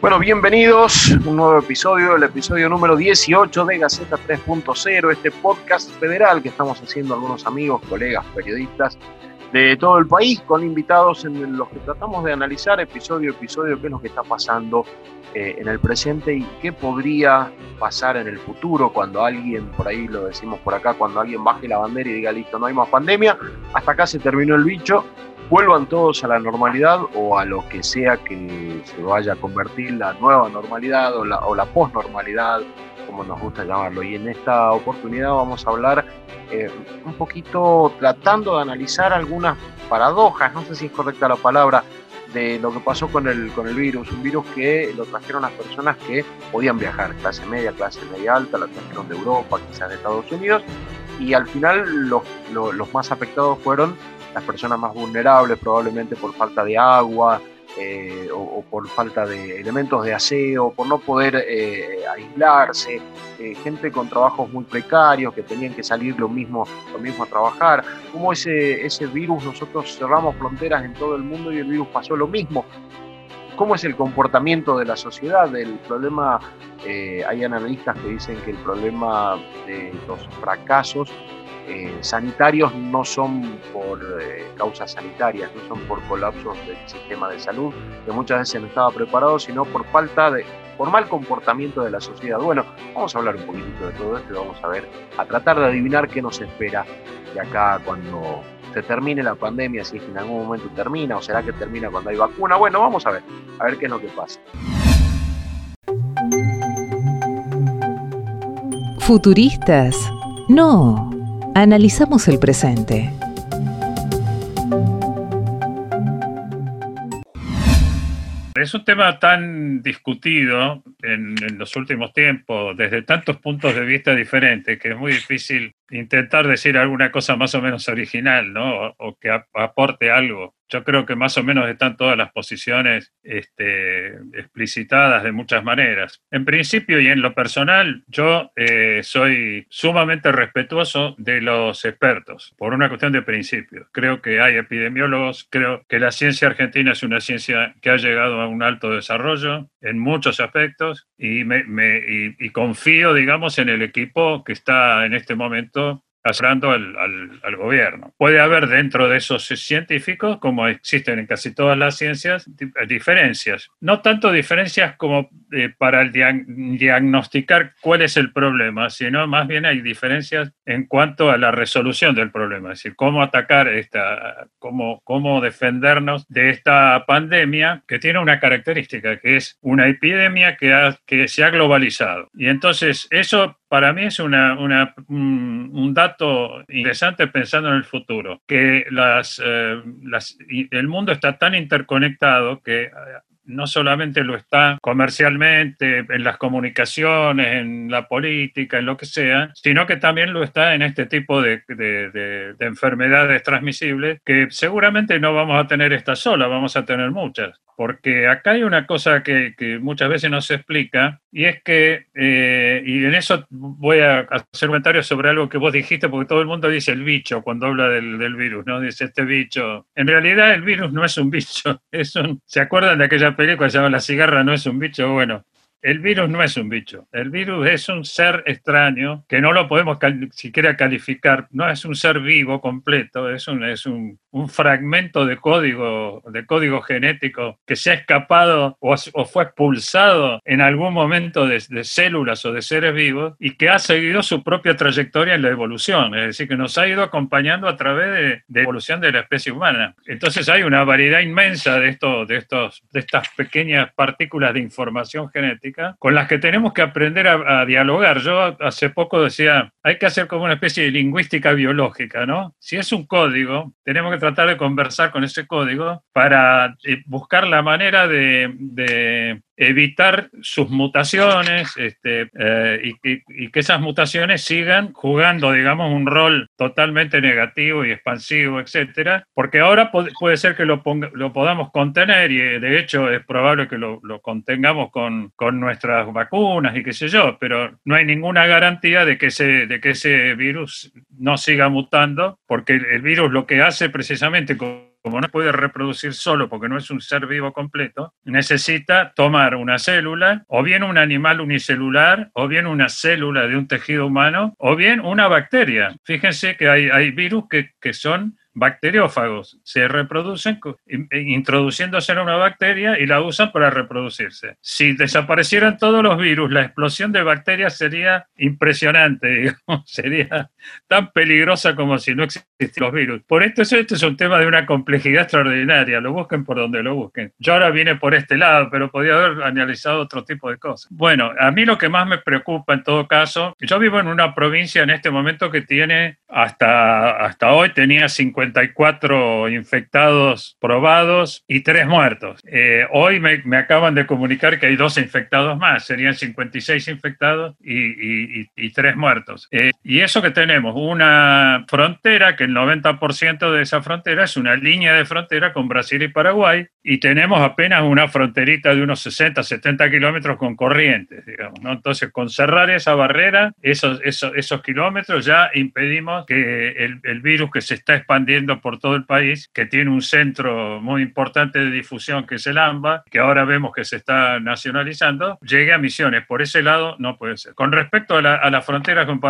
Bueno, bienvenidos a un nuevo episodio, el episodio número 18 de Gaceta 3.0, este podcast federal que estamos haciendo algunos amigos, colegas, periodistas de todo el país, con invitados en los que tratamos de analizar episodio a episodio qué es lo que está pasando eh, en el presente y qué podría pasar en el futuro cuando alguien, por ahí lo decimos por acá, cuando alguien baje la bandera y diga, listo, no hay más pandemia, hasta acá se terminó el bicho, vuelvan todos a la normalidad o a lo que sea que se vaya a convertir la nueva normalidad o la, o la posnormalidad, como nos gusta llamarlo. Y en esta oportunidad vamos a hablar eh, un poquito tratando de analizar algunas paradojas, no sé si es correcta la palabra, de lo que pasó con el, con el virus, un virus que lo trajeron las personas que podían viajar, clase media, clase media alta, la trajeron de Europa, quizás de Estados Unidos, y al final los, los más afectados fueron las personas más vulnerables, probablemente por falta de agua eh, o, por falta de elementos de aseo, por no poder eh, aislarse, eh, gente con trabajos muy precarios que tenían que salir lo mismo, lo mismo a trabajar. Como ese, ese virus, nosotros cerramos fronteras en todo el mundo y el virus pasó lo mismo. ¿Cómo es el comportamiento de la sociedad? El problema, hay analistas que dicen que el problema de los fracasos eh, sanitarios no son por eh, causas sanitarias, no son por colapsos del sistema de salud, que muchas veces no estaba preparado, sino por falta de, por mal comportamiento de la sociedad. Bueno, vamos a hablar un poquitito de todo esto y vamos a ver, a tratar de adivinar qué nos espera de acá cuando se termine la pandemia, si es que en algún momento termina, o será que termina cuando hay vacuna. Bueno, vamos a ver, a ver qué es lo que pasa. Futuristas. No. Analizamos el presente. Es un tema tan discutido en, los últimos tiempos, desde tantos puntos de vista diferentes, que es muy difícil intentar decir alguna cosa más o menos original, ¿no? O, que aporte algo. Yo creo que más o menos están todas las posiciones este, explicitadas de muchas maneras. En principio y en lo personal, yo eh, soy sumamente respetuoso de los expertos, por una cuestión de principio. Creo que hay epidemiólogos, creo que la ciencia argentina es una ciencia que ha llegado a un alto desarrollo en muchos aspectos y, me, y confío, digamos, en el equipo que está en este momento asesorando al, al, gobierno. Puede haber dentro de esos científicos, como existen en casi todas las ciencias, diferencias. No tanto diferencias como eh, para el diagnosticar cuál es el problema, sino más bien hay diferencias en cuanto a la resolución del problema, es decir, cómo atacar esta, cómo, cómo defendernos de esta pandemia que tiene una característica, que es una epidemia que, que se ha globalizado. Y entonces eso para mí es una, un, dato interesante pensando en el futuro, que las, eh, las, el mundo está tan interconectado que eh, no solamente lo está comercialmente, en las comunicaciones, en la política, en lo que sea, sino que también lo está en este tipo de, de, enfermedades transmisibles que seguramente no vamos a tener esta sola, vamos a tener muchas. Porque acá hay una cosa que, muchas veces no se explica y es que, eh, y en eso voy a hacer comentarios sobre algo que vos dijiste, porque todo el mundo dice el bicho cuando habla del, virus, ¿no? Dice este bicho. En realidad el virus no es un bicho, es. ¿Se acuerdan de aquella película se llama La cigarra no es un bicho, bueno, el virus no es un bicho, el virus es un ser extraño que no lo podemos siquiera calificar, no es un ser vivo completo, es un, es un, fragmento de código, de código genético que se ha escapado o, fue expulsado en algún momento de, células o de seres vivos y que ha seguido su propia trayectoria en la evolución, es decir, que nos ha ido acompañando a través de, la evolución de la especie humana. Entonces hay una variedad inmensa de, esto, de, estos, de estas pequeñas partículas de información genética con las que tenemos que aprender a, dialogar. Yo hace poco decía, hay que hacer como una especie de lingüística biológica, ¿no? Si es un código, tenemos que tratar de conversar con ese código para eh, buscar la manera de evitar sus mutaciones este, eh, y, que esas mutaciones sigan jugando, digamos, un rol totalmente negativo y expansivo, etcétera, porque ahora puede ser que lo, lo podamos contener y de hecho es probable que lo, contengamos con, con, nuestras vacunas y qué sé yo, pero no hay ninguna garantía de que ese, de que ese virus no siga mutando, porque el virus lo que hace precisamente con como no puede reproducir solo porque no es un ser vivo completo, necesita tomar una célula, o bien un animal unicelular, o bien una célula de un tejido humano, o bien una bacteria. Fíjense que hay, virus que, que son bacteriófagos se reproducen e, introduciéndose en una bacteria y la usan para reproducirse. Si desaparecieran todos los virus, la explosión de bacterias sería impresionante, digamos, sería tan peligrosa como si no existieran los virus. Por esto, este es un tema de una complejidad extraordinaria, lo busquen por donde lo busquen. Yo ahora vine por este lado, pero podía haber analizado otro tipo de cosas. Bueno, a mí lo que más me preocupa en todo caso, yo vivo en una provincia en este momento que tiene, hasta, hasta hoy tenía 50 54 infectados probados y 3 muertos. Eh, hoy me, me, acaban de comunicar que hay 12 infectados más, serían 56 infectados y, y, 3 muertos. Eh, y eso que tenemos, una frontera, que el 90% de esa frontera es una línea de frontera con Brasil y Paraguay, y tenemos apenas una fronterita de unos 60, 70 kilómetros con corrientes, digamos. ¿no? Entonces, con cerrar esa barrera, esos, esos, esos kilómetros ya impedimos que el, el virus que se está expandiendo por todo el país, que tiene un centro muy importante de difusión que es el AMBA, que ahora vemos que se está nacionalizando, llegue a Misiones. Por ese lado no puede ser. Con respecto a la, a frontera con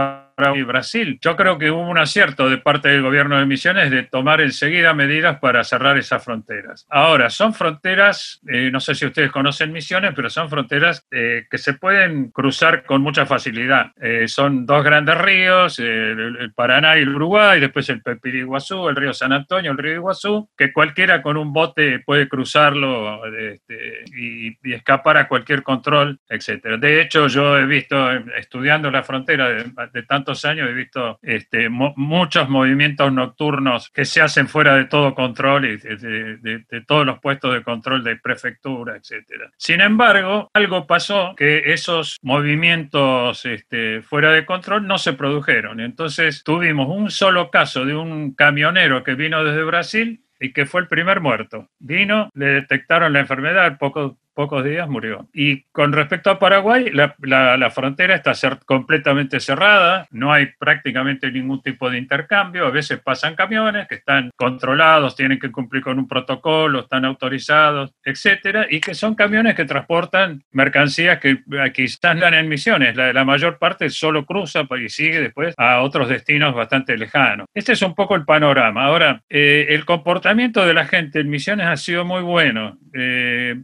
y Brasil. Yo creo que hubo un acierto de parte del gobierno de Misiones de tomar enseguida medidas para cerrar esas fronteras. Ahora, son fronteras, eh, no sé si ustedes conocen Misiones, pero son fronteras eh, que se pueden cruzar con mucha facilidad. Eh, son dos grandes ríos, el, Paraná y el Uruguay, después el Pepiriguazú, el río San Antonio, el río Iguazú, que cualquiera con un bote puede cruzarlo este, y, y, escapar a cualquier control, etc. De hecho, yo he visto, estudiando la frontera de, de tanto años he visto este, muchos movimientos nocturnos que se hacen fuera de todo control y de, todos los puestos de control de prefectura, etc. Sin embargo, algo pasó que esos movimientos este, fuera de control no se produjeron. Entonces tuvimos un solo caso de un camionero que vino desde Brasil y que fue el primer muerto. Vino, le detectaron la enfermedad, poco, pocos días murió. Y con respecto a Paraguay, la, la, frontera está completamente cerrada, no hay prácticamente ningún tipo de intercambio, a veces pasan camiones que están controlados, tienen que cumplir con un protocolo, están autorizados, etcétera, y que son camiones que transportan mercancías que quizás no en misiones, la, la mayor parte solo cruza y sigue después a otros destinos bastante lejanos. Este es un poco el panorama. Ahora, eh, el comportamiento de la gente en misiones ha sido muy bueno. Eh,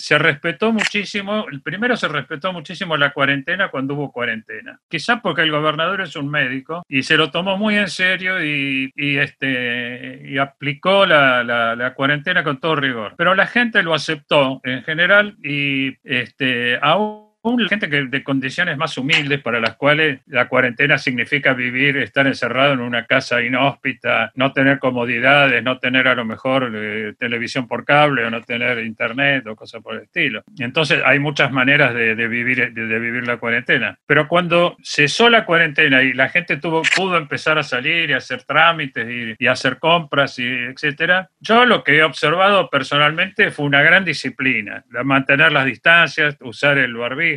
se respetó muchísimo, el primero se respetó muchísimo la cuarentena cuando hubo cuarentena. Quizás porque el gobernador es un médico y se lo tomó muy en serio y, este, y aplicó la, la, cuarentena con todo rigor. Pero la gente lo aceptó en general y este, aún gente que de condiciones más humildes para las cuales la cuarentena significa vivir, estar encerrado en una casa inhóspita, no tener comodidades, no tener a lo mejor eh, televisión por cable o no tener internet o cosas por el estilo. Entonces hay muchas maneras de, vivir, de, vivir la cuarentena. Pero cuando cesó la cuarentena y la gente tuvo, pudo empezar a salir y hacer trámites y, hacer compras y etcétera, yo lo que he observado personalmente fue una gran disciplina, mantener las distancias, usar el barbijo,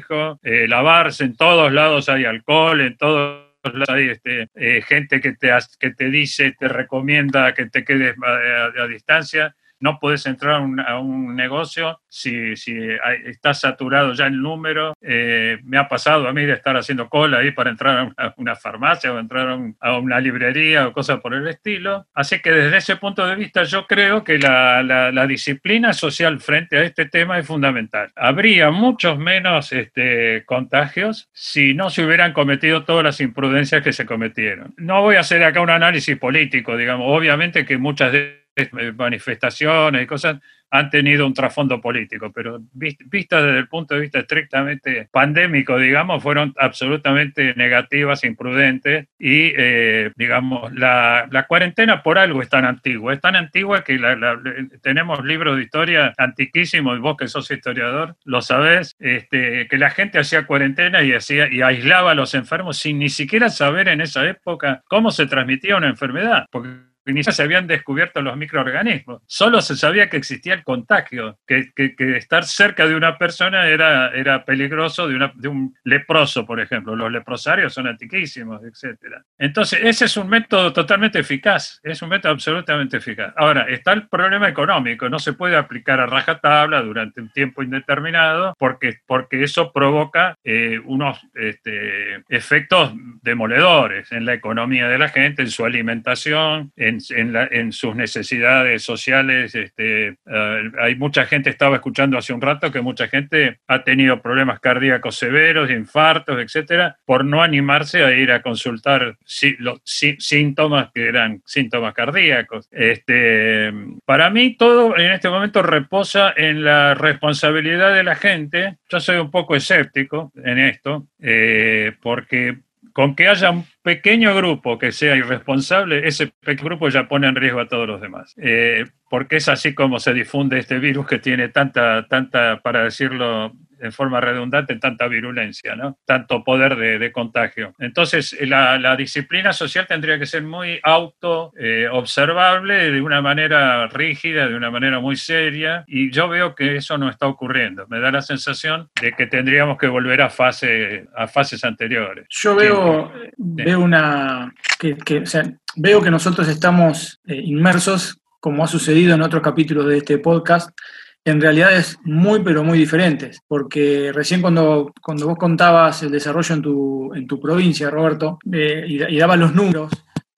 eh, lavarse, en todos lados hay alcohol, en todos lados hay este, eh, gente que te, que te dice, te recomienda que te quedes a distancia no puedes entrar a un, negocio si, si está saturado ya el número. Eh, me ha pasado a mí de estar haciendo cola ahí para entrar a una, farmacia o entrar a, una librería o cosas por el estilo. Así que desde ese punto de vista yo creo que la, disciplina social frente a este tema es fundamental. Habría muchos menos este, contagios si no se hubieran cometido todas las imprudencias que se cometieron. No voy a hacer acá un análisis político, digamos. Obviamente que muchas de manifestaciones y cosas han tenido un trasfondo político, pero vistas desde el punto de vista estrictamente pandémico, digamos, fueron absolutamente negativas, imprudentes y, eh, digamos, la, cuarentena por algo es tan antigua, es tan antigua que tenemos libros de historia antiquísimos, y vos que sos historiador lo sabés, este, que la gente hacía cuarentena y, hacía, y aislaba a los enfermos sin ni siquiera saber en esa época cómo se transmitía una enfermedad. Porque ni se habían descubierto los microorganismos. Solo se sabía que existía el contagio, que, estar cerca de una persona era, era peligroso de, una, de, un leproso, por ejemplo. Los leprosarios son antiquísimos, etc. Entonces, ese es un método totalmente eficaz, es un método absolutamente eficaz. Ahora, está el problema económico, no se puede aplicar a rajatabla durante un tiempo indeterminado porque, porque eso provoca eh, unos este, efectos demoledores en la economía de la gente, en su alimentación, en en, sus necesidades sociales. Este, eh, hay mucha gente, estaba escuchando hace un rato, que mucha gente ha tenido problemas cardíacos severos, infartos, etcétera, por no animarse a ir a consultar síntomas que eran síntomas cardíacos. Este, para mí, todo en este momento reposa en la responsabilidad de la gente. Yo soy un poco escéptico en esto, eh, porque con que haya un pequeño grupo que sea irresponsable, ese grupo ya pone en riesgo a todos los demás. Eh, porque es así como se difunde este virus que tiene tanta, tanta, para decirlo en forma redundante tanta virulencia, ¿no? tanto poder de, contagio. Entonces, la, disciplina social tendría que ser muy auto eh, observable de una manera rígida, de una manera muy seria, y yo veo que eso no está ocurriendo. Me da la sensación de que tendríamos que volver a, fase, a fases anteriores. Yo veo, veo una... Que, veo que nosotros estamos eh, inmersos, como ha sucedido en otros capítulos de este podcast, en realidades muy, pero muy diferentes, porque recién cuando, cuando vos contabas el desarrollo en tu, en tu provincia, Roberto, eh, y, dabas los números,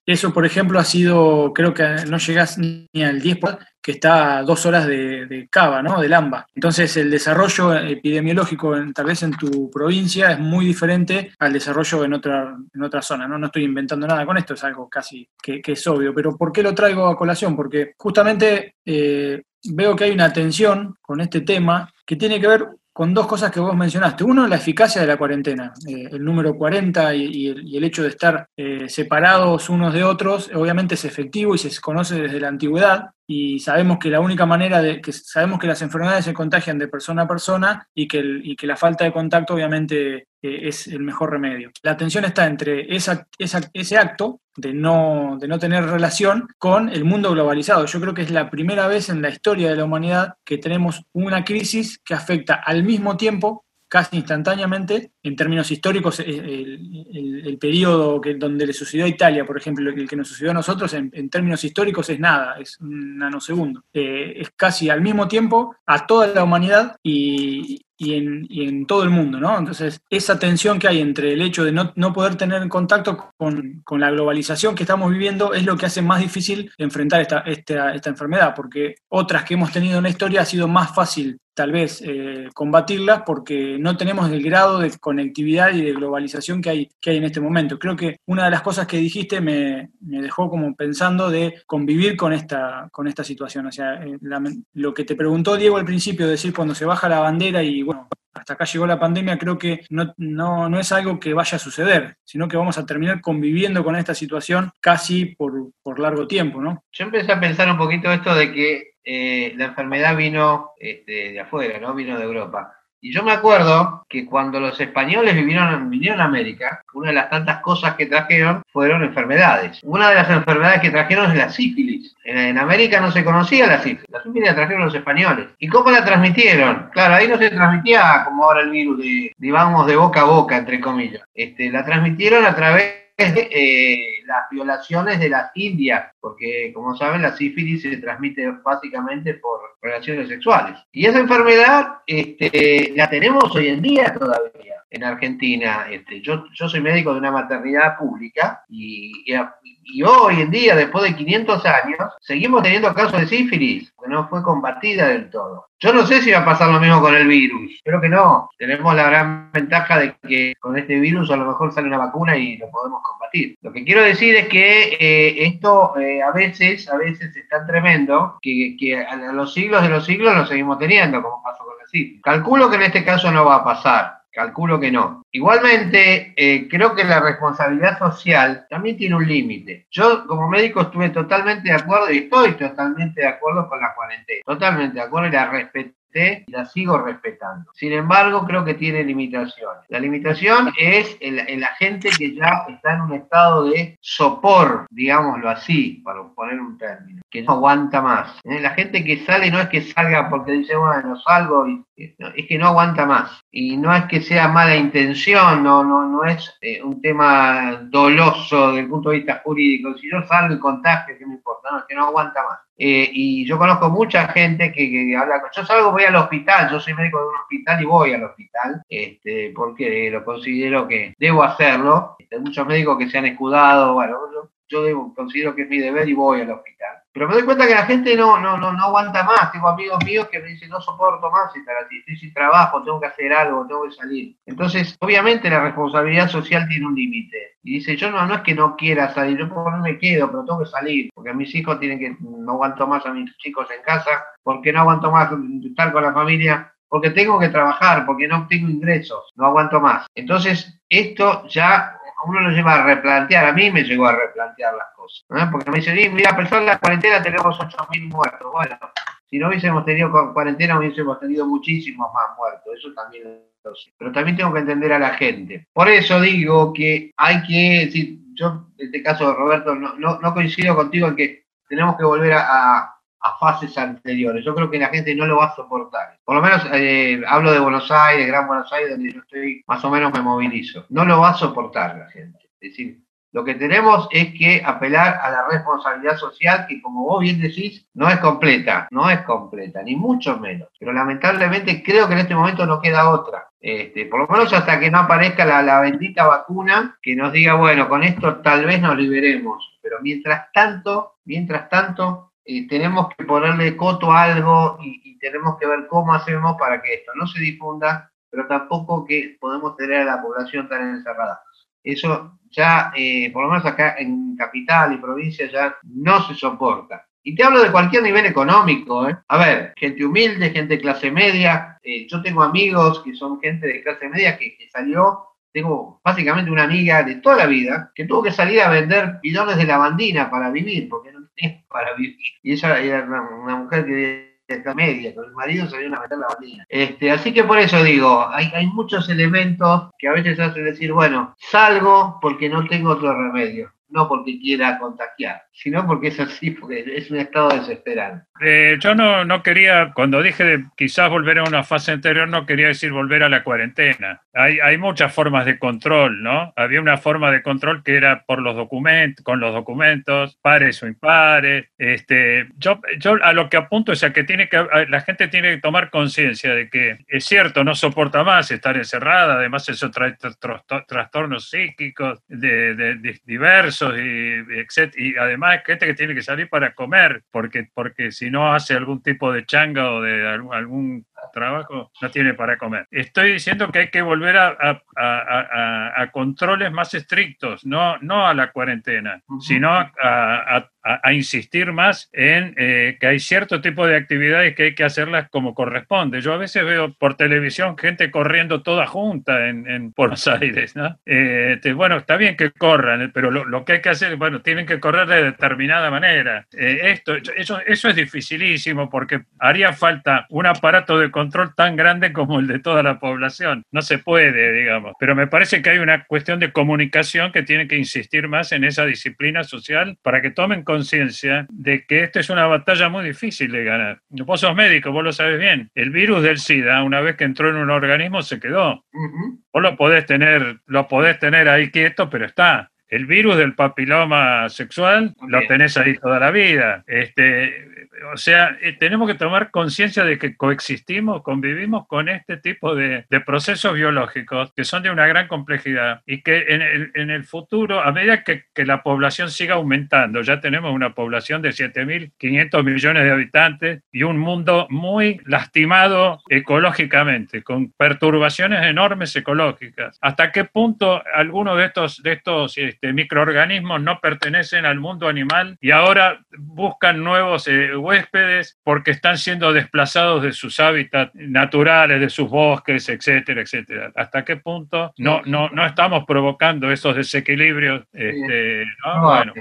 eso, por ejemplo, ha sido, creo que no llegas ni al 10%, que está a dos horas de, Cava, ¿no? Del AMBA. Entonces, el desarrollo epidemiológico, tal vez en tu provincia, es muy diferente al desarrollo en otra, en otra zona, ¿no? No estoy inventando nada con esto, es algo casi que, es obvio. Pero ¿por qué lo traigo a colación? Porque justamente eh, veo que hay una tensión con este tema que tiene que ver con dos cosas que vos mencionaste. Uno, la eficacia de la cuarentena. Eh, el número 40 y, el, hecho de estar eh, separados unos de otros, obviamente es efectivo y se conoce desde la antigüedad. Y sabemos que la única manera de que sabemos que las enfermedades se contagian de persona a persona y que, y que la falta de contacto obviamente eh, es el mejor remedio. La tensión está entre esa, ese acto de no, de no tener relación con el mundo globalizado. Yo creo que es la primera vez en la historia de la humanidad que tenemos una crisis que afecta al mismo tiempo casi instantáneamente, en términos históricos, eh, el, periodo que, donde le sucedió a Italia, por ejemplo, el que nos sucedió a nosotros, en, términos históricos es nada, es un nanosegundo. Eh, es casi al mismo tiempo a toda la humanidad y, y en, todo el mundo, ¿no? Entonces, esa tensión que hay entre el hecho de no, poder tener contacto con, la globalización que estamos viviendo es lo que hace más difícil enfrentar esta, esta, esta enfermedad, porque otras que hemos tenido en la historia ha sido más fácil tal vez eh, combatirlas porque no tenemos el grado de conectividad y de globalización que hay, que hay en este momento. Creo que una de las cosas que dijiste me, dejó como pensando de convivir con esta, con esta situación. O sea, eh, lo que te preguntó Diego al principio, decir cuando se baja la bandera y bueno, hasta acá llegó la pandemia, creo que no, no, es algo que vaya a suceder, sino que vamos a terminar conviviendo con esta situación casi por, por largo tiempo, ¿no? Yo empecé a pensar un poquito esto de que eh, la enfermedad vino este, de afuera, ¿no? Vino de Europa. Y yo me acuerdo que cuando los españoles vinieron, vinieron a América, una de las tantas cosas que trajeron fueron enfermedades. Una de las enfermedades que trajeron es la sífilis. En, América no se conocía la sífilis. La sífilis la trajeron los españoles. ¿Y cómo la transmitieron? Claro, ahí no se transmitía como ahora el virus, de, digamos, de boca a boca, entre comillas. Este, la transmitieron a través eh, las violaciones de las indias, porque como saben la sífilis se transmite básicamente por relaciones sexuales. Y esa enfermedad este, la tenemos hoy en día todavía. En Argentina, este, yo, yo soy médico de una maternidad pública y, y, hoy en día, después de 500 años, seguimos teniendo casos de sífilis, que no fue combatida del todo. Yo no sé si va a pasar lo mismo con el virus, creo que no. Tenemos la gran ventaja de que con este virus a lo mejor sale una vacuna y lo podemos combatir. Lo que quiero decir es que eh, esto eh, a veces, a veces es tan tremendo que, que a los siglos de los siglos lo seguimos teniendo, como pasó con la sífilis. Calculo que en este caso no va a pasar. Calculo que no. Igualmente, eh, creo que la responsabilidad social también tiene un límite. Yo como médico estuve totalmente de acuerdo y estoy totalmente de acuerdo con la cuarentena. Totalmente de acuerdo y la respeto y la sigo respetando. Sin embargo, creo que tiene limitaciones. La limitación es el, la gente que ya está en un estado de sopor, digámoslo así, para poner un término, que no aguanta más. ¿Eh? La gente que sale no es que salga porque dice, bueno, salgo, y, es que no aguanta más. Y no es que sea mala intención, no, no, no es eh, un tema doloso desde el punto de vista jurídico. Si yo salgo y contagio, ¿qué me importa? No, es que no aguanta más. Eh, y yo conozco mucha gente que, que, habla, yo salgo, voy al hospital, yo soy médico de un hospital y voy al hospital, este, porque lo considero que debo hacerlo. Hay muchos médicos que se han escudado, bueno, yo, debo, considero que es mi deber y voy al hospital. Pero me doy cuenta que la gente no, no, no, no aguanta más. Tengo amigos míos que me dicen, no soporto más estar así, estoy sin trabajo, tengo que hacer algo, tengo que salir. Entonces, obviamente la responsabilidad social tiene un límite. Y dice, yo no, no es que no quiera salir, yo no me quedo, pero tengo que salir, porque mis hijos tienen que, no aguanto más a mis chicos en casa, porque no aguanto más estar con la familia, porque tengo que trabajar, porque no tengo ingresos, no aguanto más. Entonces, esto ya uno lo lleva a replantear, a mí me llegó a replantear las cosas, porque me dicen, mira, a pesar de la cuarentena tenemos 8.000 muertos. Bueno, si no hubiésemos tenido cuarentena hubiésemos tenido muchísimos más muertos, eso también lo sé. Pero también tengo que entender a la gente. Por eso digo que hay que, si yo en este caso, Roberto, no, no, coincido contigo en que tenemos que volver a, fases anteriores. Yo creo que la gente no lo va a soportar. Por lo menos eh, hablo de Buenos Aires, Gran Buenos Aires, donde yo estoy, más o menos me movilizo. No lo va a soportar la gente. Es decir, lo que tenemos es que apelar a la responsabilidad social que, como vos bien decís, no es completa, no es completa, ni mucho menos. Pero lamentablemente creo que en este momento no queda otra. Este, por lo menos hasta que no aparezca la, bendita vacuna que nos diga, bueno, con esto tal vez nos liberemos. Pero mientras tanto, mientras tanto, eh, tenemos que ponerle coto a algo y, tenemos que ver cómo hacemos para que esto no se difunda, pero tampoco que podemos tener a la población tan encerrada. Eso ya, eh, por lo menos acá en capital y provincia, ya no se soporta. Y te hablo de cualquier nivel económico. ¿eh? A ver, gente humilde, gente de clase media. Eh, yo tengo amigos que son gente de clase media que, salió tengo básicamente una amiga de toda la vida que tuvo que salir a vender bidones de lavandina para vivir, porque para vivir. Y ella era una mujer que esta media, con el marido se a meter la bandina. Este, así que por eso digo, hay, hay muchos elementos que a veces hacen decir, bueno, salgo porque no tengo otro remedio no porque quiera contagiar, sino porque es así, porque es un estado desesperante. Eh, yo no, no quería, cuando dije de quizás volver a una fase anterior, no quería decir volver a la cuarentena. Hay, hay muchas formas de control, ¿no? Había una forma de control que era por los documentos, con los documentos, pares o impares. Este, yo, yo a lo que apunto es a que, tiene que la gente tiene que tomar conciencia de que es cierto, no soporta más estar encerrada, además eso trae trastornos psíquicos de, diversos y, y además gente que tiene que salir para comer, porque, porque si no hace algún tipo de changa o de algún trabajo, no tiene para comer. Estoy diciendo que hay que volver a, a, controles más estrictos, no, no a la cuarentena, sino a, insistir más en eh, que hay cierto tipo de actividades que hay que hacerlas como corresponde. Yo a veces veo por televisión gente corriendo toda junta en, en Buenos Aires. ¿no? Eh, este, bueno, está bien que corran, pero lo, que hay que hacer, bueno, tienen que correr de determinada manera. Eh, esto, eso, eso es dificilísimo porque haría falta un aparato de control tan grande como el de toda la población. No se puede, digamos. Pero me parece que hay una cuestión de comunicación que tiene que insistir más en esa disciplina social para que tomen conciencia de que esta es una batalla muy difícil de ganar. Vos sos médico, vos lo sabes bien. El virus del SIDA, una vez que entró en un organismo, se quedó. Vos lo podés tener, lo podés tener ahí quieto, pero está El virus del papiloma sexual lo tenés ahí toda la vida. Este, o sea, eh, tenemos que tomar conciencia de que coexistimos, convivimos con este tipo de, procesos biológicos que son de una gran complejidad y que en el, futuro, a medida que, la población siga aumentando, ya tenemos una población de 7.500 millones de habitantes y un mundo muy lastimado ecológicamente, con perturbaciones enormes ecológicas. ¿Hasta qué punto algunos de estos, de estos este, microorganismos no pertenecen al mundo animal y ahora buscan nuevos eh, huéspedes porque están siendo desplazados de sus hábitats naturales, de sus bosques, etcétera, etcétera. ¿Hasta qué punto no, no, no estamos provocando esos desequilibrios? Este, bueno,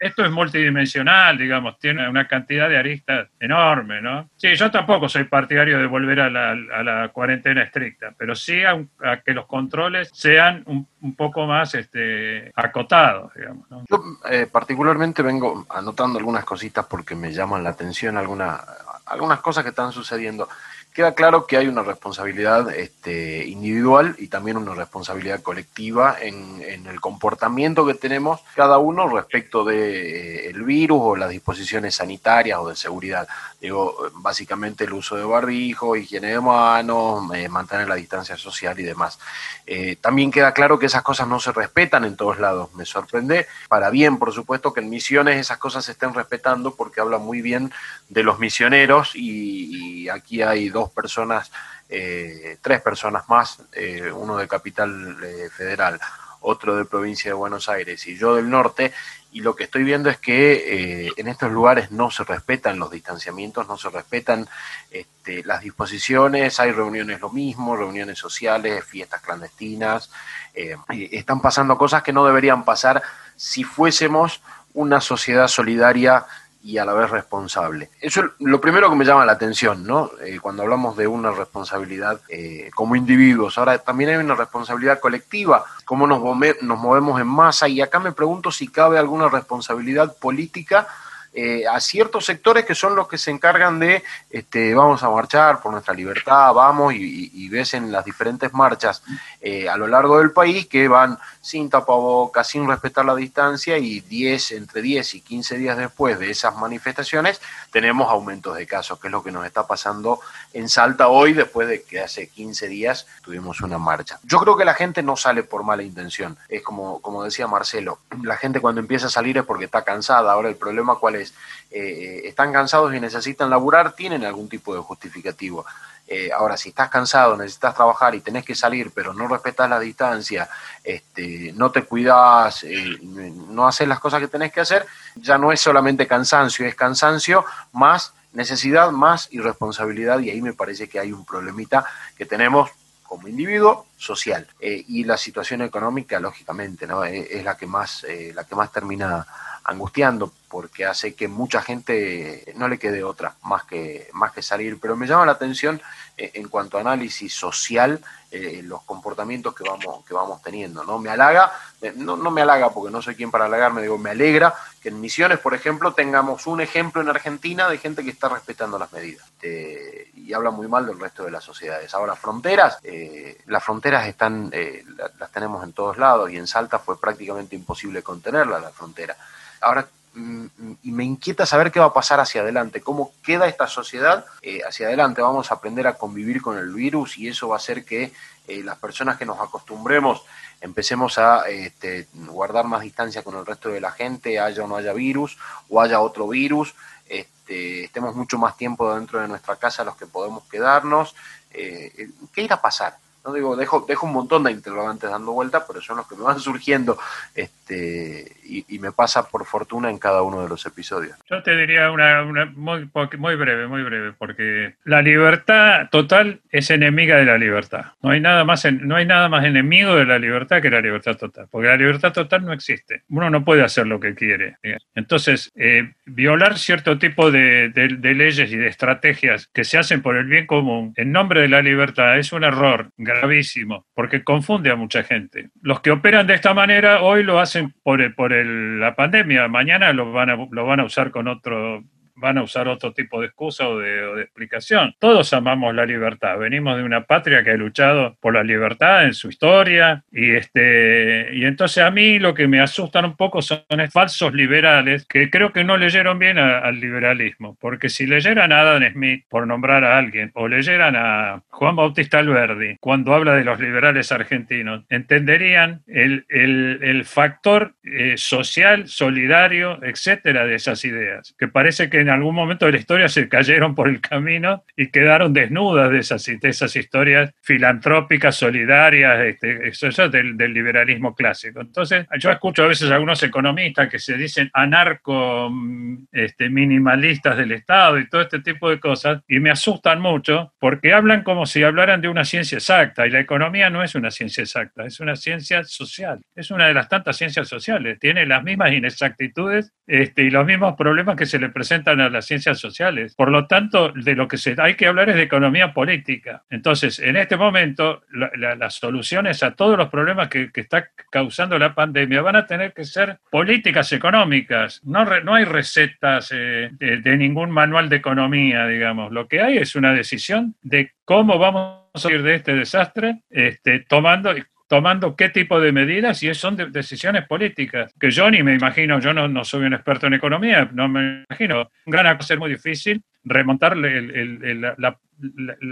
esto es multidimensional, digamos, tiene una cantidad de aristas enorme, ¿no? Sí, yo tampoco soy partidario de volver a la, a la cuarentena estricta, pero sí a, que los controles sean un, un poco más este, acotados, digamos. ¿no? Yo eh, particularmente vengo anotando algunas cositas porque me llaman la atención algunas, algunas cosas que están sucediendo queda claro que hay una responsabilidad este, individual y también una responsabilidad colectiva en, el comportamiento que tenemos cada uno respecto del de, eh, virus o las disposiciones sanitarias o de seguridad. Digo, básicamente el uso de barbijo, higiene de manos, eh, mantener la distancia social y demás. Eh, también queda claro que esas cosas no se respetan en todos lados. Me sorprende, para bien, por supuesto, que en misiones esas cosas se estén respetando porque habla muy bien de los misioneros y aquí hay dos personas, eh, tres personas más, eh, uno de Capital eh, Federal, otro de provincia de Buenos Aires y yo del norte, y lo que estoy viendo es que en estos lugares no se respetan los distanciamientos, no se respetan este, las disposiciones, hay reuniones lo mismo, reuniones sociales, fiestas clandestinas, están pasando cosas que no deberían pasar si fuésemos una sociedad solidaria y a la vez responsable. Eso es lo primero que me llama la atención, ¿no? Eh, cuando hablamos de una responsabilidad eh, como individuos. Ahora, también hay una responsabilidad colectiva, cómo nos, nos movemos en masa, y acá me pregunto si cabe alguna responsabilidad política eh, a ciertos sectores que son los que se encargan de, este, vamos a marchar por nuestra libertad, vamos, y, ves en las diferentes marchas eh, a lo largo del país que van sin tapabocas, sin respetar la distancia, y 10, entre 10 y 15 días después de esas manifestaciones tenemos aumentos de casos, que es lo que nos está pasando en Salta hoy, después de que hace 15 días tuvimos una marcha. Yo creo que la gente no sale por mala intención, es como, como decía Marcelo, la gente cuando empieza a salir es porque está cansada, ahora el problema cuál es, eh, están cansados y necesitan laburar, tienen algún tipo de justificativo. Eh, ahora, si estás cansado, necesitas trabajar y tenés que salir, pero no respetas la distancia, este, no te cuidas, eh, no haces las cosas que tenés que hacer, ya no es solamente cansancio, es cansancio más necesidad, más irresponsabilidad, y ahí me parece que hay un problemita que tenemos como individuo social. y la situación económica, lógicamente, ¿no? es, la que más, la que más termina angustiando porque hace que mucha gente no le quede otra más que, más que salir. Pero me llama la atención eh, en cuanto a análisis social eh, los comportamientos que vamos, que vamos teniendo. ¿no? Me halaga, eh, no, no me halaga porque no soy quien para halagarme, digo, me alegra que en Misiones, por ejemplo, tengamos un ejemplo en Argentina de gente que está respetando las medidas. y habla muy mal del resto de las sociedades. Ahora, fronteras, las fronteras están, las tenemos en todos lados y en Salta fue prácticamente imposible contenerla la frontera. Ahora, mm, y me inquieta saber qué va a pasar hacia adelante, cómo queda esta sociedad eh, hacia adelante. Vamos a aprender a convivir con el virus y eso va a hacer que eh, las personas que nos acostumbremos empecemos a este, guardar más distancia con el resto de la gente, haya o no haya virus o haya otro virus, este, estemos mucho más tiempo dentro de nuestra casa los que podemos quedarnos. Eh, ¿Qué irá a pasar? No digo, dejo, dejo un montón de interrogantes dando vuelta, pero son los que me van surgiendo este, y, me pasa por fortuna en cada uno de los episodios. Yo te diría una, muy, muy breve, muy breve, porque la libertad total es enemiga de la libertad. No hay nada más, no hay nada más enemigo de la libertad que la libertad total, porque la libertad total no existe. Uno no puede hacer lo que quiere. Entonces, eh, violar cierto tipo de, de leyes y de estrategias que se hacen por el bien común en nombre de la libertad es un error gravísimo, porque confunde a mucha gente. Los que operan de esta manera hoy lo hacen por, por la pandemia, mañana lo van, a, lo van a usar con otro van a usar otro tipo de excusa o de, explicación. Todos amamos la libertad, venimos de una patria que ha luchado por la libertad en su historia y, este, y entonces a mí lo que me asustan un poco son falsos liberales que creo que no leyeron bien al liberalismo, porque si leyeran a Adam Smith, por nombrar a alguien, o leyeran a Juan Bautista Alberdi, cuando habla de los liberales argentinos, entenderían el, el, factor eh, social, solidario, etcétera, de esas ideas, que parece que en algún momento de la historia se cayeron por el camino y quedaron desnudas de esas, historias filantrópicas, solidarias, este, eso, del, del, liberalismo clásico. Entonces, yo escucho a veces a algunos economistas que se dicen anarco este, minimalistas del Estado y todo este tipo de cosas, y me asustan mucho porque hablan como si hablaran de una ciencia exacta, y la economía no es una ciencia exacta, es una ciencia social, es una de las tantas ciencias sociales, tiene las mismas inexactitudes este, y los mismos problemas que se le presentan a las ciencias sociales. Por lo tanto, de lo que se, hay que hablar es de economía política. Entonces, en este momento, las soluciones a todos los problemas que, está causando la pandemia van a tener que ser políticas económicas. No, no hay recetas eh, de, ningún manual de economía, digamos. Lo que hay es una decisión de cómo vamos a salir de este desastre, este, tomando tomando qué tipo de medidas y son decisiones políticas, que yo ni me imagino, yo no, no, soy un experto en economía, no me imagino, un va a ser muy difícil remontarle la,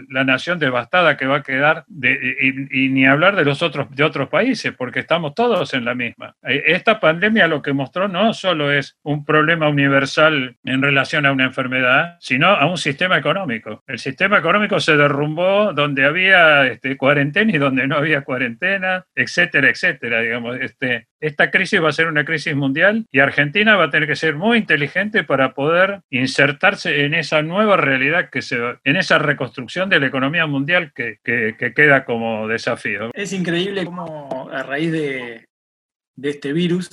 la, nación devastada que va a quedar y, ni hablar de los otros de otros países porque estamos todos en la misma. Eh, esta pandemia lo que mostró no solo es un problema universal en relación a una enfermedad sino a un sistema económico. El sistema económico se derrumbó donde había este, cuarentena y donde no había cuarentena etcétera etcétera digamos este esta crisis va a ser una crisis mundial y Argentina va a tener que ser muy inteligente para poder insertarse en esa nueva realidad que se en esa reconstrucción de la economía mundial que, queda como desafío. Es increíble cómo a raíz de, este virus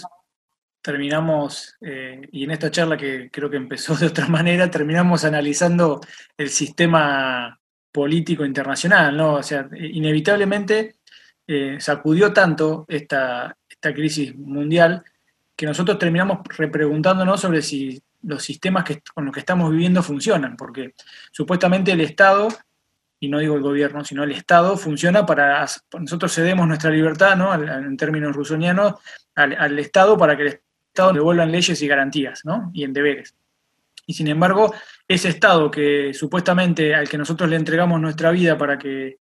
terminamos, eh, y en esta charla que creo que empezó de otra manera, terminamos analizando el sistema político internacional, ¿no? O sea, inevitablemente eh, sacudió tanto esta, esta crisis mundial, que nosotros terminamos repreguntándonos sobre si los sistemas que, con los que estamos viviendo funcionan, porque supuestamente el Estado, y no digo el gobierno, sino el Estado, funciona para, nosotros cedemos nuestra libertad, ¿no? en términos rusonianos, al, Estado para que el Estado devuelvan leyes y garantías, ¿no? y en deberes. Y sin embargo, ese Estado que supuestamente al que nosotros le entregamos nuestra vida para que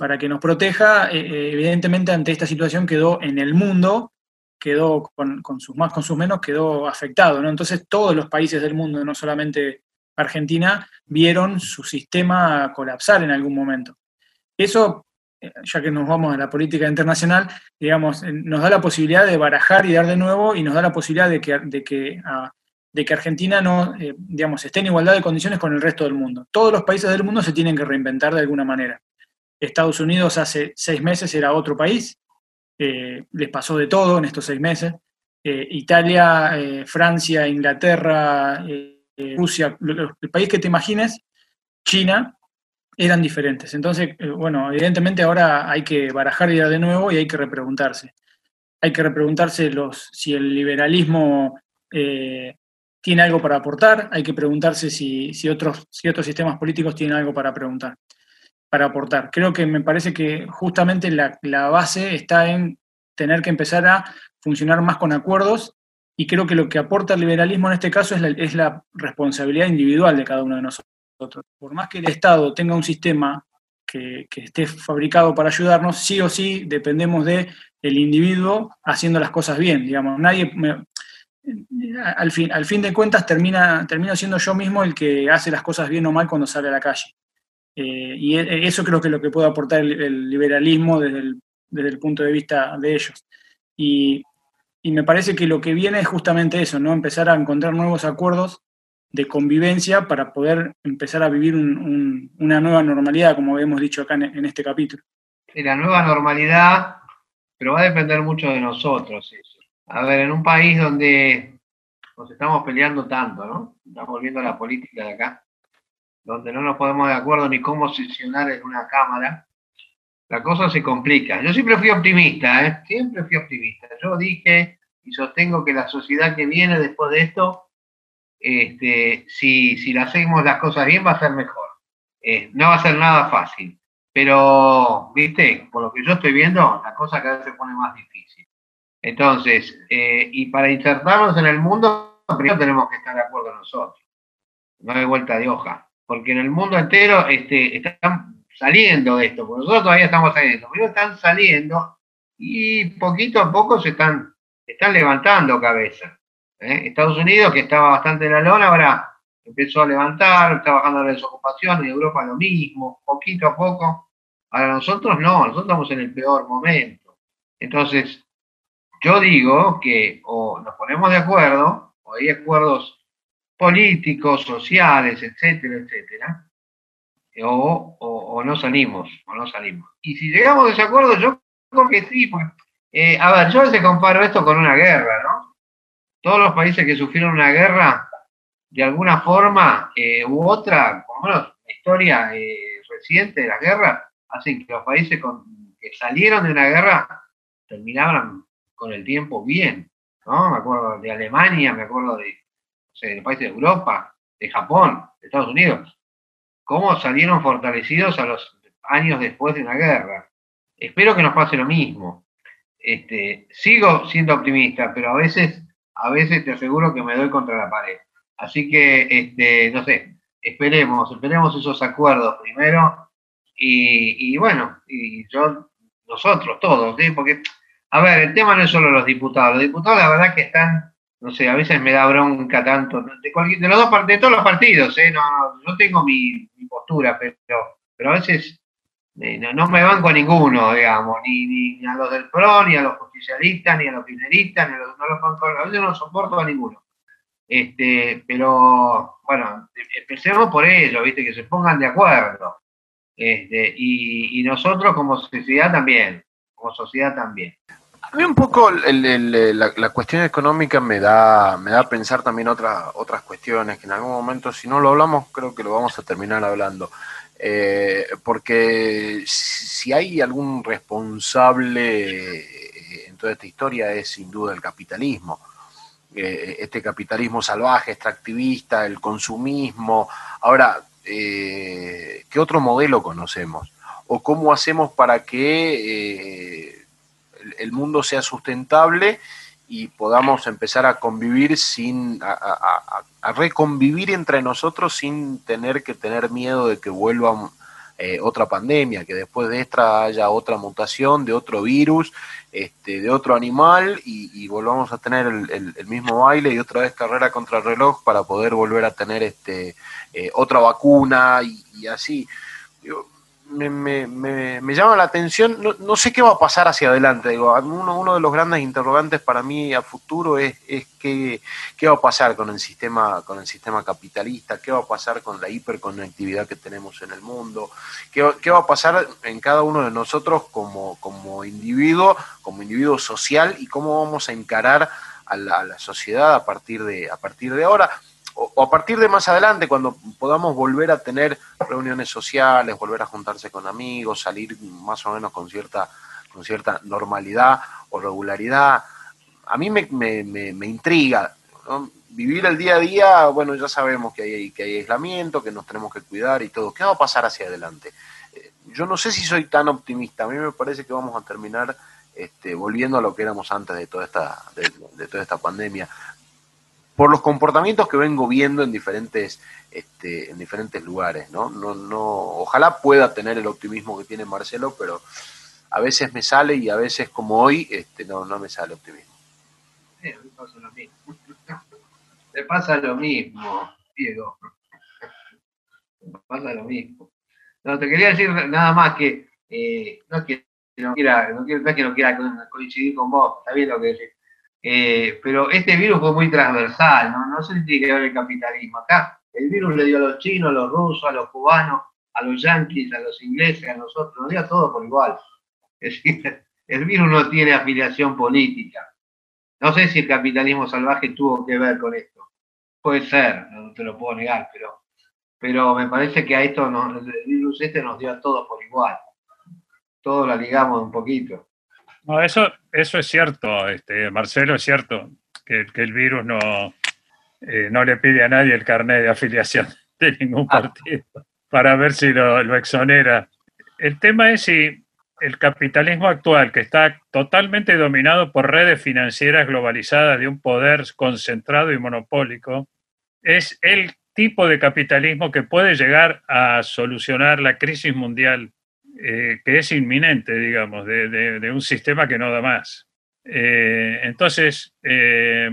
para que nos proteja, eh, eh, evidentemente ante esta situación quedó en el mundo, quedó con, sus más, con sus menos, quedó afectado. ¿no? Entonces todos los países del mundo, no solamente Argentina, vieron su sistema colapsar en algún momento. Eso, eh, ya que nos vamos a la política internacional, digamos, nos da la posibilidad de barajar y dar de nuevo y nos da la posibilidad de que, de que, ah, de que Argentina no, digamos, esté en igualdad de condiciones con el resto del mundo. Todos los países del mundo se tienen que reinventar de alguna manera. Estados Unidos hace seis meses era otro país, eh, les pasó de todo en estos seis meses. Eh, Italia, eh, Francia, Inglaterra, Rusia, el país que te imagines, China, eran diferentes. Entonces, bueno, evidentemente ahora hay que barajar idea de nuevo y hay que repreguntarse. Hay que repreguntarse los, si el liberalismo tiene algo para aportar, hay que preguntarse si, si, otros, si otros sistemas políticos tienen algo para preguntar para aportar. Creo que me parece que justamente la, base está en tener que empezar a funcionar más con acuerdos y creo que lo que aporta el liberalismo en este caso es la, responsabilidad individual de cada uno de nosotros. Por más que el Estado tenga un sistema que, esté fabricado para ayudarnos, sí o sí dependemos de el individuo haciendo las cosas bien. Digamos, nadie al, fin, al fin de cuentas termina, termino siendo yo mismo el que hace las cosas bien o mal cuando sale a la calle. Eh, y e, eso creo que es lo que puede aportar el, liberalismo desde el, punto de vista de ellos. Y, me parece que lo que viene es justamente eso, ¿no? Empezar a encontrar nuevos acuerdos de convivencia para poder empezar a vivir una nueva normalidad, como hemos dicho acá en, este capítulo. Y la nueva normalidad, pero va a depender mucho de nosotros A ver, en un país donde nos estamos peleando tanto, ¿no? Estamos volviendo a la política de acá donde no nos podemos de acuerdo ni cómo sesionar en una cámara, la cosa se complica. Yo siempre fui optimista, ¿eh? siempre fui optimista. Yo dije y sostengo que la sociedad que viene después de esto este, si, si hacemos las cosas bien va a ser mejor. Eh, no va a ser nada fácil, pero, viste, por lo que yo estoy viendo, la cosa cada vez se pone más difícil. Entonces, eh, y para insertarnos en el mundo, primero tenemos que estar de acuerdo nosotros. No hay vuelta de hoja, porque en el mundo entero este, están saliendo de esto, porque nosotros todavía estamos saliendo, pero están saliendo y poquito a poco se están, están levantando cabeza. ¿eh? Estados Unidos, que estaba bastante en la lona, ahora empezó a levantar, está bajando la desocupación, en Europa lo mismo, poquito a poco. Ahora nosotros no, nosotros estamos en el peor momento. Entonces, yo digo que o nos ponemos de acuerdo, o hay acuerdos políticos, sociales, etcétera, etcétera, o, o, no salimos, o no salimos. Y si llegamos a ese acuerdo, yo creo que sí, pues, eh, a ver, yo a comparo esto con una guerra, ¿no? Todos los países que sufrieron una guerra, de alguna forma eh, u otra, por lo menos la historia eh, reciente de la guerra, hacen que los países que salieron de una guerra terminaban con el tiempo bien, ¿no? Me acuerdo de Alemania, me acuerdo de, de países de Europa, de Japón, de Estados Unidos, cómo salieron fortalecidos a los años después de una guerra. Espero que nos pase lo mismo. Este, sigo siendo optimista, pero a veces, a veces te aseguro que me doy contra la pared. Así que, este, no sé, esperemos, esperemos esos acuerdos primero y, bueno, y yo, nosotros todos, ¿sí? porque, a ver, el tema no es solo los diputados, los diputados la verdad que están, no sé, a veces me da bronca tanto, de, cualquier, de los dos de todos los partidos, ¿eh? no, no, tengo mi, postura, pero, pero a veces eh, no, me banco a ninguno, digamos, ni, ni, a los del PRO, ni a los justicialistas, ni a los kirchneristas, ni a los, no los, a veces no soporto a ninguno. Este, pero bueno, empecemos por ello, ¿viste? que se pongan de acuerdo. Este, y, nosotros como sociedad también, como sociedad también. A mí un poco la, cuestión económica me da, me da a pensar también otras otras cuestiones que en algún momento, si no lo hablamos, creo que lo vamos a terminar hablando. Eh, porque si hay algún responsable en toda esta historia es sin duda el capitalismo. Eh, este capitalismo salvaje, extractivista, el consumismo. Ahora, eh, ¿qué otro modelo conocemos? ¿O cómo hacemos para que eh, el, mundo sea sustentable y podamos empezar a convivir sin, a, reconvivir entre nosotros sin tener que tener miedo de que vuelva otra pandemia, que después de esta haya otra mutación de otro virus este, de otro animal y, volvamos a tener el, mismo baile y otra vez carrera contra el reloj para poder volver a tener este, eh, otra vacuna y, así me, me, me, llama la atención, no, no, sé qué va a pasar hacia adelante. Digo, uno, uno de los grandes interrogantes para mí a futuro es, es qué, qué, va a pasar con el, sistema, con el sistema capitalista, qué va a pasar con la hiperconectividad que tenemos en el mundo, qué, qué va a pasar en cada uno de nosotros como, como individuo, como individuo social y cómo vamos a encarar a la, a la sociedad a partir de, a partir de ahora o, a partir de más adelante, cuando podamos volver a tener reuniones sociales, volver a juntarse con amigos, salir más o menos con cierta, con cierta normalidad o regularidad, a mí me, me, intriga. Vivir el día a día, bueno, ya sabemos que hay, que hay aislamiento, que nos tenemos que cuidar y todo. ¿Qué va a pasar hacia adelante? Eh, yo no sé si soy tan optimista. A mí me parece que vamos a terminar este, volviendo a lo que éramos antes de toda esta, de toda esta pandemia por los comportamientos que vengo viendo en diferentes, este, en diferentes lugares, ¿no? No, no, ojalá pueda tener el optimismo que tiene Marcelo, pero a veces me sale y a veces como hoy, este, no, no me sale optimismo. me pasa lo mismo. Me pasa lo mismo, Diego. Me pasa lo mismo. No, te quería decir nada más que eh, no es que no quiera, no, quiera, que no quiera coincidir con vos, está bien lo que decís eh, pero este virus fue muy transversal, ¿no? Sé si tiene que ver el capitalismo. Acá el virus le dio a los chinos, a los rusos, a los cubanos, a los yanquis, a los ingleses, a nosotros, nos dio a todos por igual. Es decir, el virus no tiene afiliación política. No sé si el capitalismo salvaje tuvo que ver con esto. Puede ser, no te lo puedo negar, pero, pero me parece que a esto el virus este nos dio a todos por igual. Todos la ligamos un poquito. No, eso, eso es cierto, este, Marcelo, es cierto, que, el virus no, eh, no le pide a nadie el carnet de afiliación de ningún ah. partido para ver si lo, lo exonera. El tema es si el capitalismo actual, que está totalmente dominado por redes financieras globalizadas de un poder concentrado y monopólico, es el tipo de capitalismo que puede llegar a solucionar la crisis mundial eh, que es inminente, digamos, de, un sistema que no da más. Eh, entonces, eh,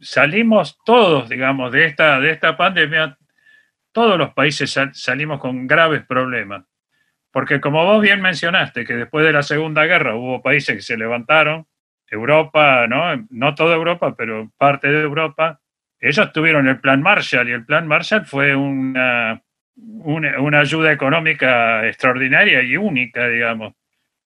salimos todos, digamos, de esta, de esta pandemia, todos los países salimos con graves problemas. Porque como vos bien mencionaste, que después de la Segunda Guerra hubo países que se levantaron, Europa, ¿no? No toda Europa, pero parte de Europa, ellos tuvieron el plan Marshall y el plan Marshall fue una, una, ayuda económica extraordinaria y única, digamos.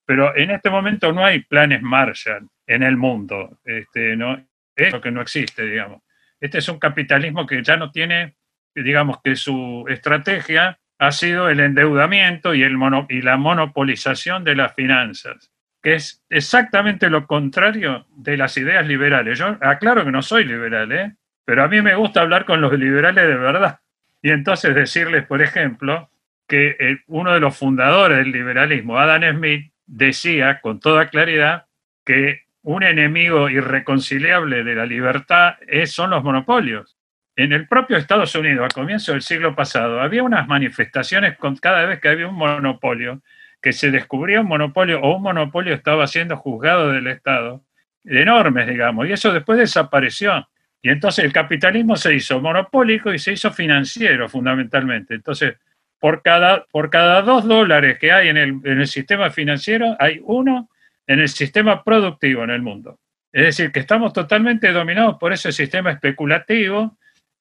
Pero en este momento no hay planes Marshall en el mundo. Este, ¿no? Es lo que no existe, digamos. Este es un capitalismo que ya no tiene, digamos que su estrategia ha sido el endeudamiento y, el y la monopolización de las finanzas, que es exactamente lo contrario de las ideas liberales. Yo aclaro que no soy liberal, ¿eh? pero a mí me gusta hablar con los liberales de verdad. Y entonces decirles, por ejemplo, que uno de los fundadores del liberalismo, Adam Smith, decía con toda claridad que un enemigo irreconciliable de la libertad es, son los monopolios. En el propio Estados Unidos, a comienzo del siglo pasado, había unas manifestaciones con cada vez que había un monopolio, que se descubría un monopolio o un monopolio estaba siendo juzgado del Estado, enormes, digamos, y eso después desapareció. Y entonces el capitalismo se hizo monopólico y se hizo financiero fundamentalmente. Entonces, por cada, por cada dos dólares que hay en el, en el sistema financiero, hay uno en el sistema productivo en el mundo. Es decir, que estamos totalmente dominados por ese sistema especulativo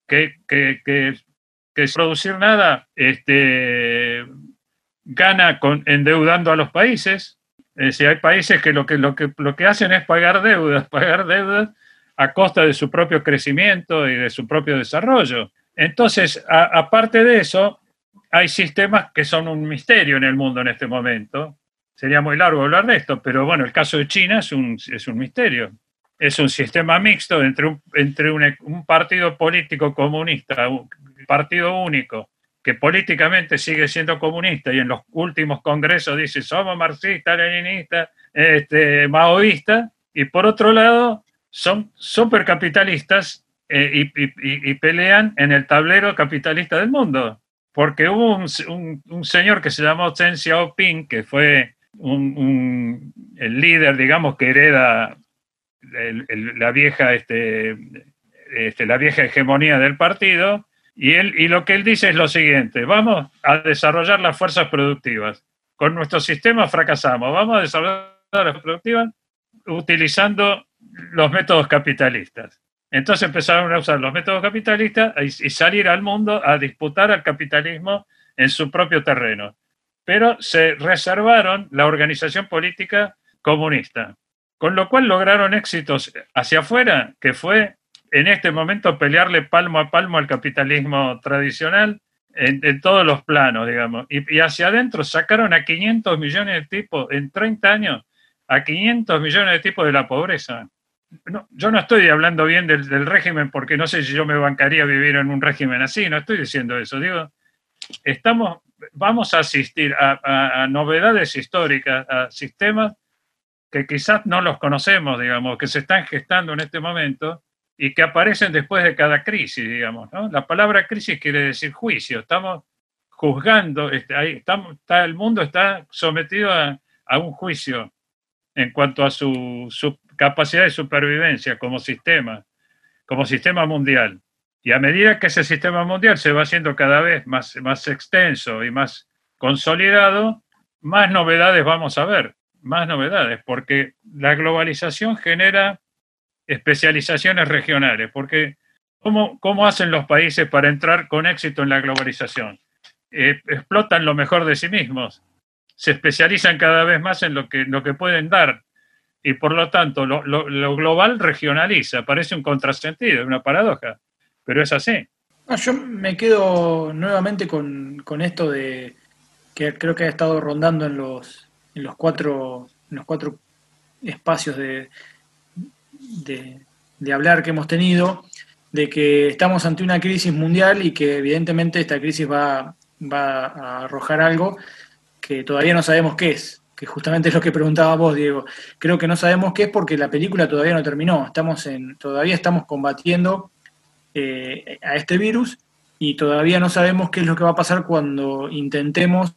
que, que, que, que producir nada este, gana con, endeudando a los países. Es decir, hay países que lo que, lo que lo que hacen es pagar deudas, pagar deudas a costa de su propio crecimiento y de su propio desarrollo. Entonces, aparte de eso, hay sistemas que son un misterio en el mundo en este momento. Sería muy largo hablar de esto, pero bueno, el caso de China es un, es un misterio. Es un sistema mixto entre, un, entre un, partido político comunista, un partido único, que políticamente sigue siendo comunista y en los últimos congresos dice somos marxistas, leninistas, este, maoístas, y por otro lado son supercapitalistas eh, y, pelean en el tablero capitalista del mundo. Porque hubo un, señor que se llamó Chen Xiaoping, que fue el líder, digamos, que hereda la, vieja, este, este, la vieja hegemonía del partido, y, él, y lo que él dice es lo siguiente, vamos a desarrollar las fuerzas productivas. Con nuestro sistema fracasamos, vamos a desarrollar las fuerzas productivas utilizando los métodos capitalistas. Entonces empezaron a usar los métodos capitalistas y salir al mundo a disputar al capitalismo en su propio terreno. Pero se reservaron la organización política comunista, con lo cual lograron éxitos hacia afuera, que fue en este momento pelearle palmo a palmo al capitalismo tradicional en, todos los planos, digamos. Y, hacia adentro sacaron a 500 millones de tipos en 30 años, a 500 millones de tipos de la pobreza yo no estoy hablando bien del, régimen porque no sé si yo me bancaría vivir en un régimen así, no estoy diciendo eso. Digo, estamos, vamos a asistir a, novedades históricas, a sistemas que quizás no los conocemos, digamos, que se están gestando en este momento y que aparecen después de cada crisis, digamos. La palabra crisis quiere decir juicio. Estamos juzgando, este, el mundo está sometido a, un juicio en cuanto a su, capacidad de supervivencia como sistema, como sistema mundial. Y a medida que ese sistema mundial se va haciendo cada vez más, más extenso y más consolidado, más novedades vamos a ver, más novedades, porque la globalización genera especializaciones regionales, porque ¿cómo, cómo hacen los países para entrar con éxito en la globalización? Eh, explotan lo mejor de sí mismos, se especializan cada vez más en lo que, lo que pueden dar y por lo tanto lo, global regionaliza. Parece un contrasentido, una paradoja, pero es así. yo me quedo nuevamente con, esto de que creo que ha estado rondando en los, en los, cuatro, en los cuatro espacios de, de, hablar que hemos tenido, de que estamos ante una crisis mundial y que evidentemente esta crisis va, va a arrojar algo que todavía no sabemos qué es, que justamente es lo que preguntaba vos, Diego. Creo que no sabemos qué es porque la película todavía no terminó, estamos todavía estamos combatiendo eh, a este virus y todavía no sabemos qué es lo que va a pasar cuando intentemos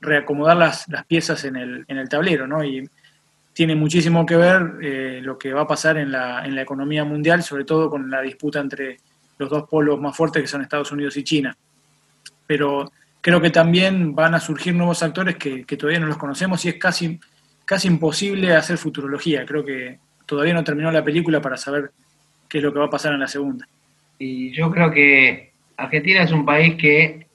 reacomodar las, las piezas en el, en el tablero, ¿no? Y tiene muchísimo que ver eh, lo que va a pasar en la, en la economía mundial, sobre todo con la disputa entre los dos polos más fuertes que son Estados Unidos y China. Pero creo que también van a surgir nuevos actores que, todavía no los conocemos y es casi, casi imposible hacer futurología. Creo que todavía no terminó la película para saber qué es lo que va a pasar en la segunda. Y yo creo que Argentina es un país que,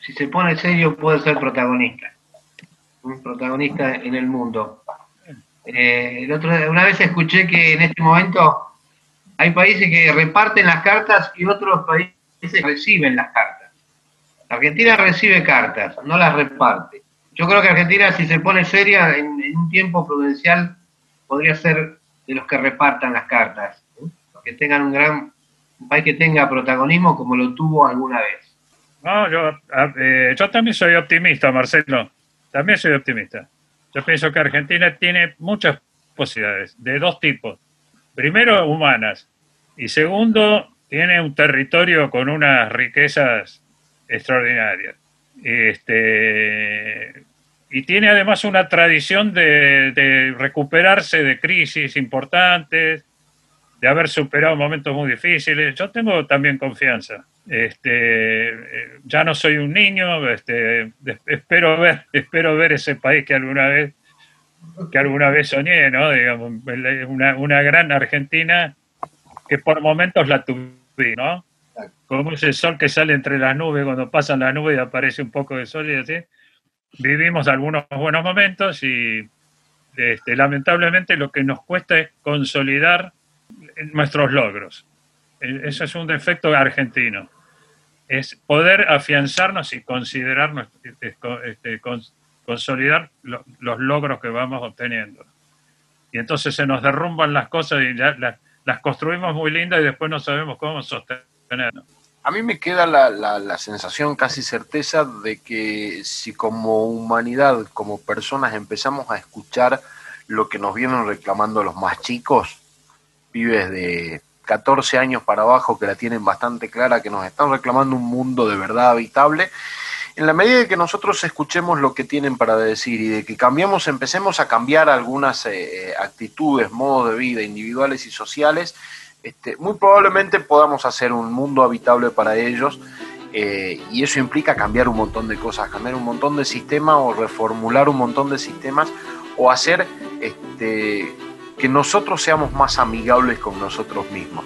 si se pone serio, puede ser protagonista. Un protagonista en el mundo. Eh, una vez escuché que en este momento hay países que reparten las cartas y otros países reciben las cartas. Argentina recibe cartas, no las reparte. Yo creo que Argentina, si se pone seria, en, un tiempo prudencial, podría ser de los que repartan las cartas, que tengan un gran un país que tenga protagonismo como lo tuvo alguna vez. No, yo, eh, yo también soy optimista, Marcelo. También soy optimista. Yo pienso que Argentina tiene muchas posibilidades, de dos tipos. Primero, humanas. Y segundo, tiene un territorio con unas riquezas extraordinarias. Este, y tiene además una tradición de, recuperarse de crisis importantes, de haber superado momentos muy difíciles. Yo tengo también confianza. Este, ya no soy un niño, este, espero ver, espero ver ese país que alguna vez, que alguna vez soñé, ¿no? Digamos, una, una gran Argentina que por momentos la tuve, ¿no? Como ese sol que sale entre las nubes, cuando pasan las nubes y aparece un poco de sol y así. Vivimos algunos buenos momentos y este, lamentablemente lo que nos cuesta es consolidar nuestros logros. E, eso es un defecto argentino es poder afianzarnos y considerar, este, este consolidar los logros que vamos obteniendo. Y entonces se nos derrumban las cosas y ya las, construimos muy lindas y después no sabemos cómo A mí me queda la, la, sensación, casi certeza, de que si como humanidad, como personas, empezamos a escuchar lo que nos vienen reclamando los más chicos, pibes de 14 años para abajo que la tienen bastante clara, que nos están reclamando un mundo de verdad habitable, en la medida de que nosotros escuchemos lo que tienen para decir y de que cambiemos, empecemos a cambiar algunas eh, actitudes, modos de vida individuales y sociales, este, muy probablemente podamos hacer un mundo habitable para ellos. Eh, y eso implica cambiar un montón de cosas, cambiar un montón de sistemas o reformular un montón de sistemas o hacer este, que nosotros seamos más amigables con nosotros mismos.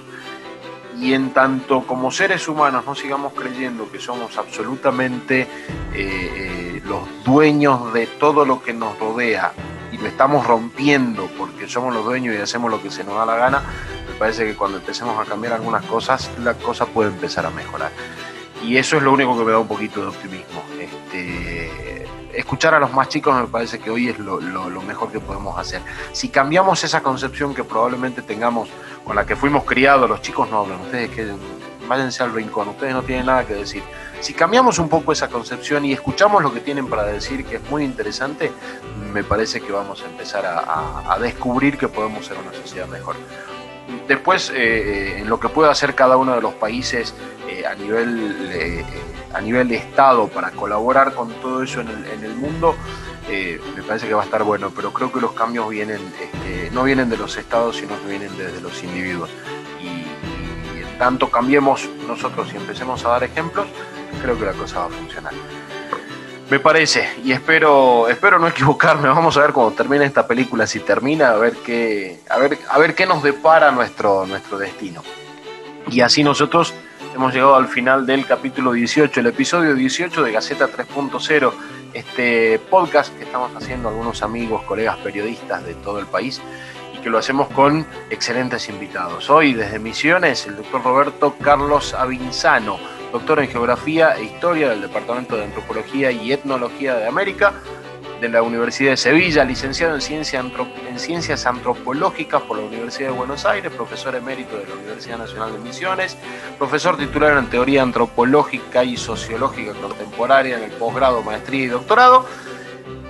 Y en tanto como seres humanos no sigamos creyendo que somos absolutamente eh, eh, los dueños de todo lo que nos rodea y lo estamos rompiendo porque somos los dueños y hacemos lo que se nos da la gana, me parece que cuando empecemos a cambiar algunas cosas, la cosa puede empezar a mejorar. Y eso es lo único que me da un poquito de optimismo. Este, escuchar a los más chicos me parece que hoy es lo, mejor que podemos hacer. Si cambiamos esa concepción que probablemente tengamos con la que fuimos criados, los chicos no hablan, ustedes que váyanse al rincón, ustedes no tienen nada que decir. Si cambiamos un poco esa concepción y escuchamos lo que tienen para decir, que es muy interesante, me parece que vamos a empezar a, descubrir que podemos ser una sociedad mejor. Después, eh, eh, en lo que pueda hacer cada uno de los países eh, a nivel a nivel de Estado para colaborar con todo eso en el, mundo, me parece que va a estar bueno, pero creo que los cambios este, no vienen de los estados, sino que vienen desde los individuos. Y, en tanto cambiemos nosotros y empecemos a dar ejemplos, creo que la cosa va a funcionar. Me parece, y espero, espero no equivocarme. Vamos a ver cómo termina esta película, si termina, a ver qué, a ver, a ver qué nos depara nuestro, nuestro destino. Y así nosotros hemos llegado al final del capítulo 18, el episodio 18 de Gaceta 3.0, este podcast que estamos haciendo algunos amigos, colegas periodistas de todo el país y que lo hacemos con excelentes invitados. Hoy desde Misiones, el doctor Roberto Carlos Avinzano, doctor en Geografía e Historia del Departamento de Antropología y Etnología de América, de la Universidad de Sevilla, licenciado en, en Ciencias Antropológicas por la Universidad de Buenos Aires, profesor emérito de la Universidad Nacional de Misiones, profesor titular en Teoría Antropológica y Sociológica Contemporánea en el posgrado, maestría y doctorado.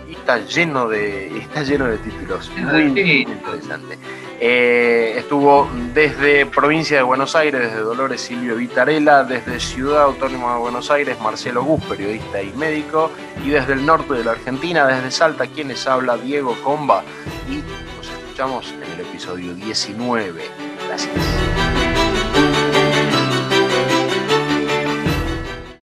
Y está lleno de, está lleno de títulos. Muy interesante. Eh, estuvo desde provincia de Buenos Aires, desde Dolores Silvio Vitarela, desde Ciudad Autónoma de Buenos Aires, Marcelo Gus, periodista y médico, y desde el norte de la Argentina, desde Salta, quienes habla Diego Comba, y nos escuchamos en el episodio 19. Gracias.